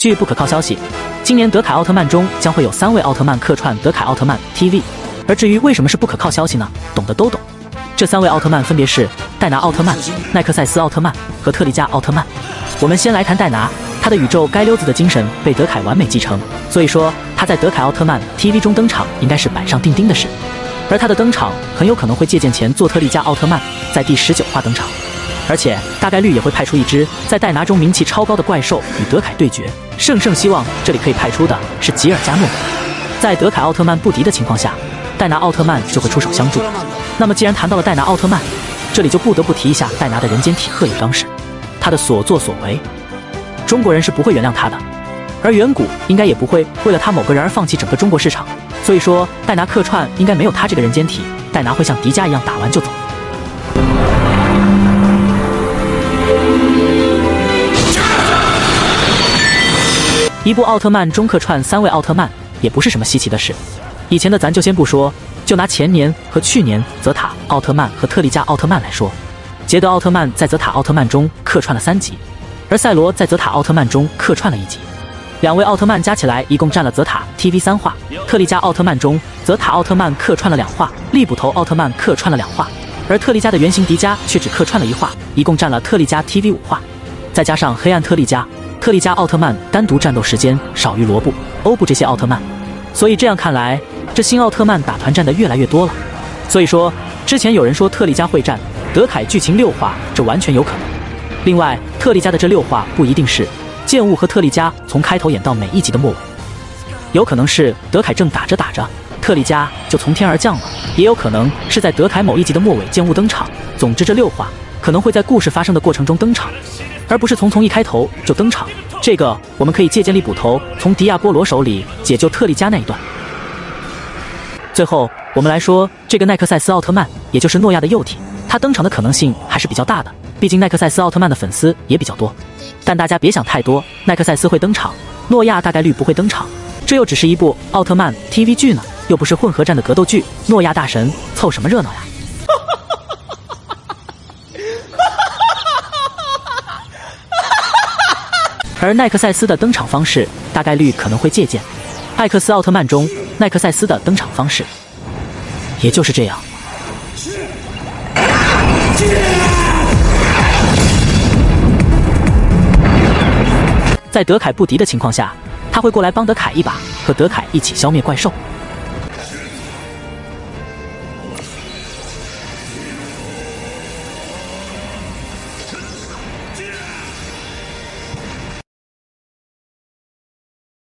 据不可靠消息，今年德凯奥特曼中将会有三位奥特曼客串德凯奥特曼 TV。而至于为什么是不可靠消息呢？懂的都懂。这三位奥特曼分别是戴拿奥特曼、奈克赛斯奥特曼和特利迦奥特曼。我们先来谈戴拿，他的宇宙街溜子的精神被德凯完美继承，所以说他在德凯奥特曼 TV 中登场应该是板上钉钉的事。而他的登场很有可能会借鉴前作特利迦奥特曼在第十九话登场，而且大概率也会派出一只在戴拿中名气超高的怪兽与德凯对决。圣圣希望这里可以派出的是吉尔加诺，在德凯奥特曼不敌的情况下，戴拿奥特曼就会出手相助。那么既然谈到了戴拿奥特曼，这里就不得不提一下戴拿的人间体鹤野刚士，他的所作所为，中国人是不会原谅他的，而远古应该也不会为了他某个人而放弃整个中国市场。所以说，戴拿客串应该没有他这个人间体，戴拿会像迪迦一样打完就走。一部奥特曼中客串三位奥特曼也不是什么稀奇的事，以前的咱就先不说，就拿前年和去年泽塔奥特曼和特利迦奥特曼来说，捷德奥特曼在泽塔奥特曼中客串了三集，而赛罗在泽塔奥特曼中客串了一集，两位奥特曼加起来一共占了泽塔 TV 三话。特利迦奥特曼中，泽塔奥特曼客串了两话，利捕头奥特曼客串了两话，而特利迦的原型迪迦却只客串了一话，一共占了特利迦 TV 五话，再加上黑暗特利迦。特利迦奥特曼单独战斗时间少于罗布、欧布这些奥特曼，所以这样看来，这新奥特曼打团战的越来越多了。所以说，之前有人说特利迦会战德凯剧情六话，这完全有可能。另外，特利迦的这六话不一定是剑雾和特利迦从开头演到每一集的末尾，有可能是德凯正打着打着，特利迦就从天而降了，也有可能是在德凯某一集的末尾剑雾登场。总之，这六话可能会在故事发生的过程中登场。而不是从从一开头就登场，这个我们可以借鉴利捕头从迪亚波罗手里解救特利迦那一段。最后，我们来说这个奈克赛斯奥特曼，也就是诺亚的幼体，他登场的可能性还是比较大的，毕竟奈克赛斯奥特曼的粉丝也比较多。但大家别想太多，奈克赛斯会登场，诺亚大概率不会登场，这又只是一部奥特曼 TV 剧呢，又不是混合战的格斗剧，诺亚大神凑什么热闹呀？而奈克赛斯的登场方式大概率可能会借鉴艾克斯奥特曼中奈克赛斯的登场方式，也就是这样。在德凯不敌的情况下，他会过来帮德凯一把，和德凯一起消灭怪兽。